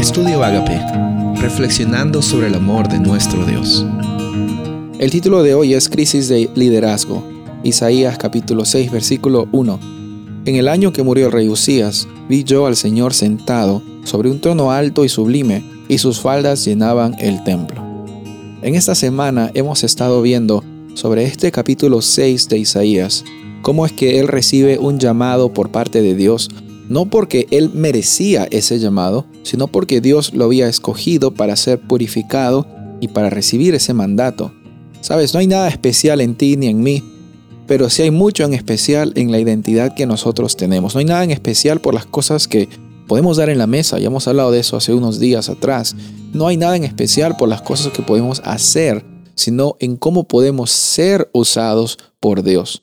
Estudio Agape, reflexionando sobre el amor de nuestro Dios. El título de hoy es Crisis de Liderazgo, Isaías capítulo 6, versículo 1. En el año que murió el rey Usías, vi yo al Señor sentado sobre un trono alto y sublime, y sus faldas llenaban el templo. En esta semana hemos estado viendo sobre este capítulo 6 de Isaías, cómo es que él recibe un llamado por parte de Dios no porque él merecía ese llamado, sino porque Dios lo había escogido para ser purificado y para recibir ese mandato. Sabes, no hay nada especial en ti ni en mí, pero sí hay mucho en especial en la identidad que nosotros tenemos. No hay nada en especial por las cosas que podemos dar en la mesa, ya hemos hablado de eso hace unos días atrás. No hay nada en especial por las cosas que podemos hacer, sino en cómo podemos ser usados por Dios.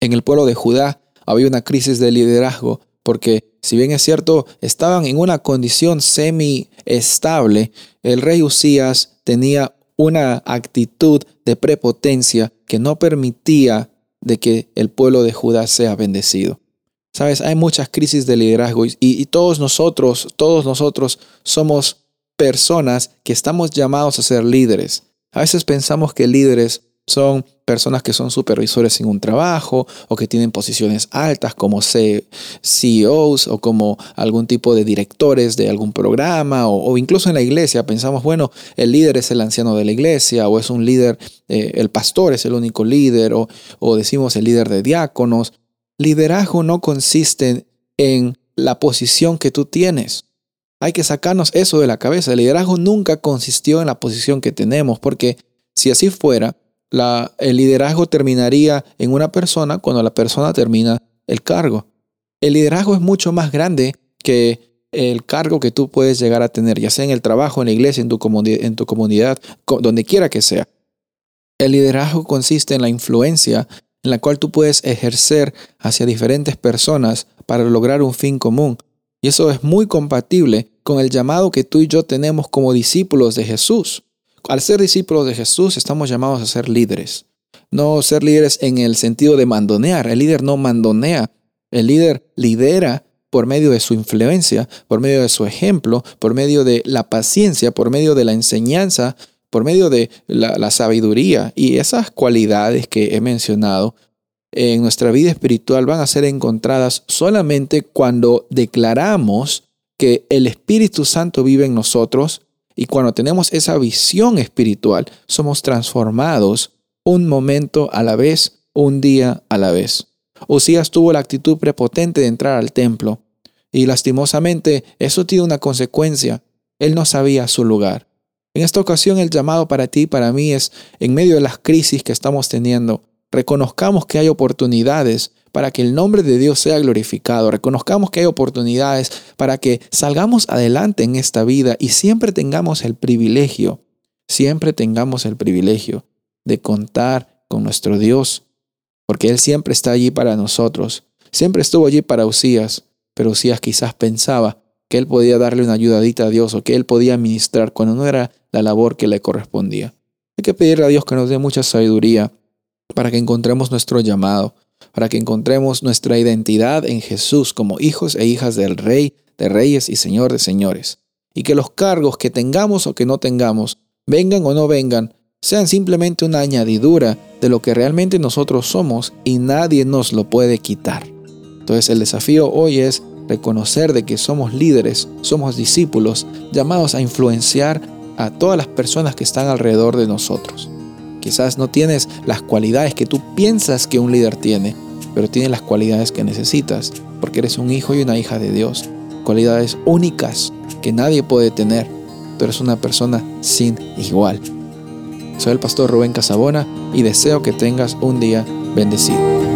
En el pueblo de Judá había una crisis de liderazgo porque si bien es cierto, estaban en una condición semi-estable, el rey Usías tenía una actitud de prepotencia que no permitía de que el pueblo de Judá sea bendecido. Sabes, hay muchas crisis de liderazgo y, y todos nosotros, todos nosotros somos personas que estamos llamados a ser líderes. A veces pensamos que líderes son personas que son supervisores en un trabajo o que tienen posiciones altas como CEOs o como algún tipo de directores de algún programa o, incluso en la iglesia pensamos, bueno, el líder es el anciano de la iglesia o es un líder, eh, el pastor es el único líder o, o decimos el líder de diáconos. Liderazgo no consiste en la posición que tú tienes. Hay que sacarnos eso de la cabeza. El liderazgo nunca consistió en la posición que tenemos, porque si así fuera, el liderazgo terminaría en una persona cuando la persona termina el cargo. El liderazgo es mucho más grande que el cargo que tú puedes llegar a tener, ya sea en el trabajo, en la iglesia, en tu, en tu comunidad, donde quiera que sea. El liderazgo consiste en la influencia en la cual tú puedes ejercer hacia diferentes personas para lograr un fin común. Y eso es muy compatible con el llamado que tú y yo tenemos como discípulos de Jesús. Al ser discípulos de Jesús estamos llamados a ser líderes. No ser líderes en el sentido de mandonear. El líder no mandonea. El líder lidera por medio de su influencia, por medio de su ejemplo, por medio de la paciencia, por medio de la enseñanza, por medio de la, sabiduría. Y esas cualidades que he mencionado en nuestra vida espiritual van a ser encontradas solamente cuando declaramos que el Espíritu Santo vive en nosotros y cuando tenemos esa visión espiritual, somos transformados un momento a la vez, un día a la vez. Usías tuvo la actitud prepotente de entrar al templo y lastimosamente eso tiene una consecuencia. Él no sabía su lugar. En esta ocasión el llamado para ti y para mí es, en medio de las crisis que estamos teniendo, reconozcamos que hay oportunidades para que el nombre de Dios sea glorificado. Reconozcamos que hay oportunidades para que salgamos adelante en esta vida y siempre tengamos el privilegio, siempre tengamos el privilegio de contar con nuestro Dios, porque Él siempre está allí para nosotros. Siempre estuvo allí para Usías, pero Usías quizás pensaba que Él podía darle una ayudadita a Dios o que Él podía ministrar cuando no era la labor que le correspondía. Hay que pedirle a Dios que nos dé mucha sabiduría para que encontremos nuestro llamado, para que encontremos nuestra identidad en Jesús como hijos e hijas del Rey, de Reyes y Señor de Señores. Y que los cargos que tengamos o que no tengamos, vengan o no vengan, sean simplemente una añadidura de lo que realmente nosotros somos y nadie nos lo puede quitar. Entonces el desafío hoy es reconocer de que somos líderes, somos discípulos, llamados a influenciar a todas las personas que están alrededor de nosotros. Quizás no tienes las cualidades que tú piensas que un líder tiene, pero tienes las cualidades que necesitas, porque eres un hijo y una hija de Dios. Cualidades únicas que nadie puede tener. Tú eres una persona sin igual. Soy el pastor Rubén Casabona y deseo que tengas un día bendecido.